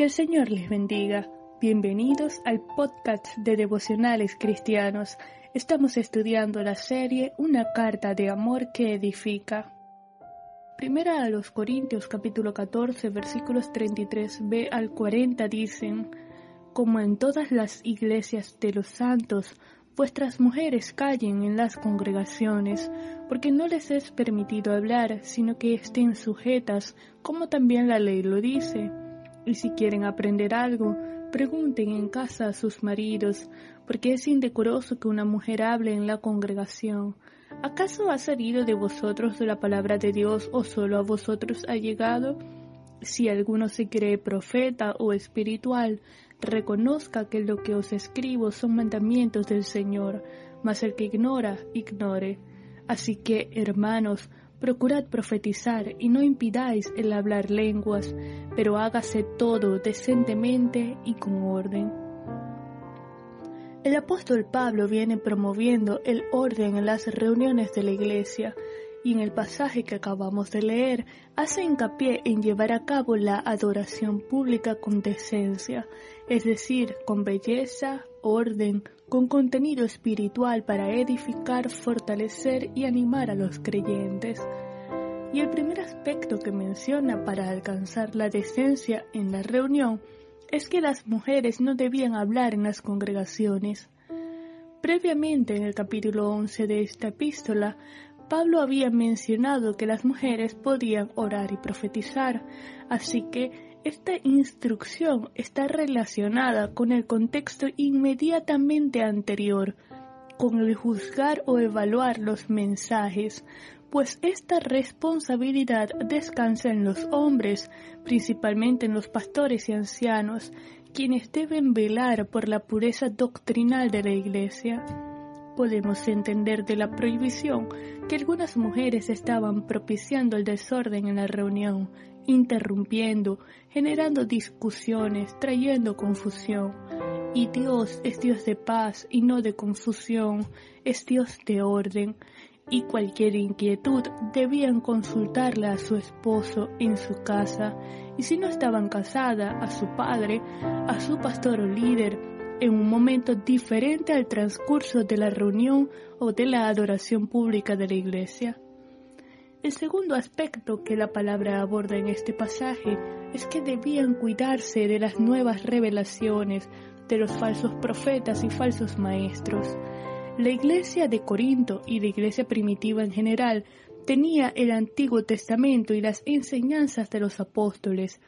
Que el Señor les bendiga. Bienvenidos al podcast de devocionales cristianos. Estamos estudiando la serie Una carta de amor que edifica. Primera a los Corintios capítulo 14 versículos 33b al 40 dicen, como en todas las iglesias de los santos, vuestras mujeres callen en las congregaciones, porque no les es permitido hablar, sino que estén sujetas, como también la ley lo dice. Y si quieren aprender algo, pregunten en casa a sus maridos, porque es indecoroso que una mujer hable en la congregación. ¿Acaso ha salido de vosotros la palabra de Dios o solo a vosotros ha llegado? Si alguno se cree profeta o espiritual, reconozca que lo que os escribo son mandamientos del Señor, mas el que ignora, ignore. Así que, hermanos, procurad profetizar y no impidáis el hablar lenguas, pero hágase todo decentemente y con orden. El apóstol Pablo viene promoviendo el orden en las reuniones de la iglesia, y en el pasaje que acabamos de leer hace hincapié en llevar a cabo la adoración pública con decencia, es decir, con belleza, orden, con contenido espiritual para edificar, fortalecer y animar a los creyentes. Y el primer aspecto que menciona para alcanzar la decencia en la reunión es que las mujeres no debían hablar en las congregaciones. Previamente en el capítulo 11 de esta epístola, Pablo había mencionado que las mujeres podían orar y profetizar, así que esta instrucción está relacionada con el contexto inmediatamente anterior, con el juzgar o evaluar los mensajes, pues esta responsabilidad descansa en los hombres, principalmente en los pastores y ancianos, quienes deben velar por la pureza doctrinal de la Iglesia podemos entender de la prohibición que algunas mujeres estaban propiciando el desorden en la reunión, interrumpiendo, generando discusiones, trayendo confusión. Y Dios es Dios de paz y no de confusión, es Dios de orden, y cualquier inquietud debían consultarla a su esposo en su casa, y si no estaban casada, a su padre, a su pastor o líder, en un momento diferente al transcurso de la reunión o de la adoración pública de la iglesia. El segundo aspecto que la palabra aborda en este pasaje es que debían cuidarse de las nuevas revelaciones de los falsos profetas y falsos maestros. La iglesia de Corinto y la iglesia primitiva en general tenía el Antiguo Testamento y las enseñanzas de los apóstoles,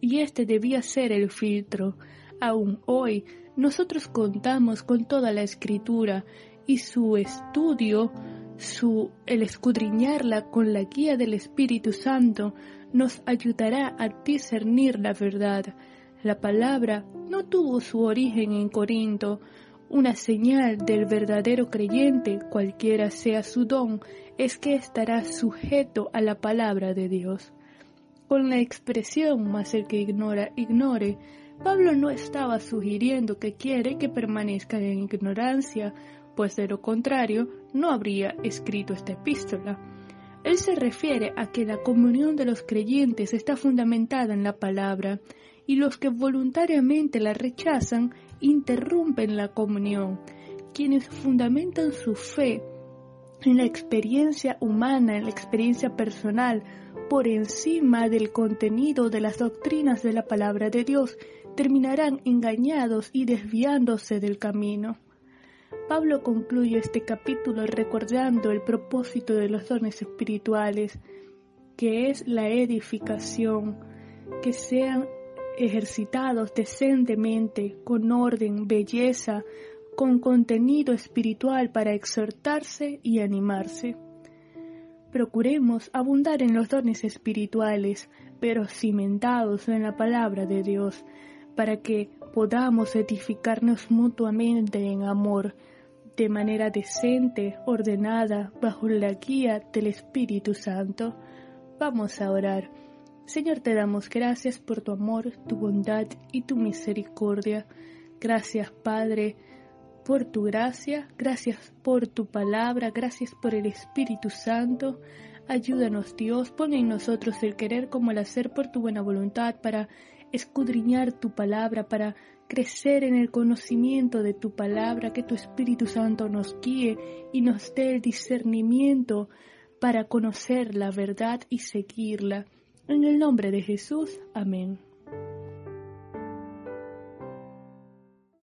y este debía ser el filtro. Aún hoy nosotros contamos con toda la escritura y su estudio, su el escudriñarla con la guía del Espíritu Santo nos ayudará a discernir la verdad. La palabra no tuvo su origen en Corinto. Una señal del verdadero creyente, cualquiera sea su don, es que estará sujeto a la palabra de Dios. Con la expresión más el que ignora, ignore, Pablo no estaba sugiriendo que quiere que permanezcan en ignorancia, pues de lo contrario no habría escrito esta epístola. Él se refiere a que la comunión de los creyentes está fundamentada en la palabra, y los que voluntariamente la rechazan interrumpen la comunión. Quienes fundamentan su fe en la experiencia humana, en la experiencia personal, por encima del contenido de las doctrinas de la palabra de Dios, terminarán engañados y desviándose del camino. Pablo concluye este capítulo recordando el propósito de los dones espirituales, que es la edificación, que sean ejercitados decentemente, con orden, belleza, con contenido espiritual para exhortarse y animarse. Procuremos abundar en los dones espirituales, pero cimentados en la palabra de Dios, para que podamos edificarnos mutuamente en amor, de manera decente, ordenada, bajo la guía del Espíritu Santo. Vamos a orar. Señor, te damos gracias por tu amor, tu bondad y tu misericordia. Gracias, Padre, por tu gracia, gracias por tu palabra, gracias por el Espíritu Santo. Ayúdanos, Dios, pon en nosotros el querer como el hacer por tu buena voluntad para escudriñar tu palabra, para crecer en el conocimiento de tu palabra, que tu Espíritu Santo nos guíe y nos dé el discernimiento para conocer la verdad y seguirla. En el nombre de Jesús, amén.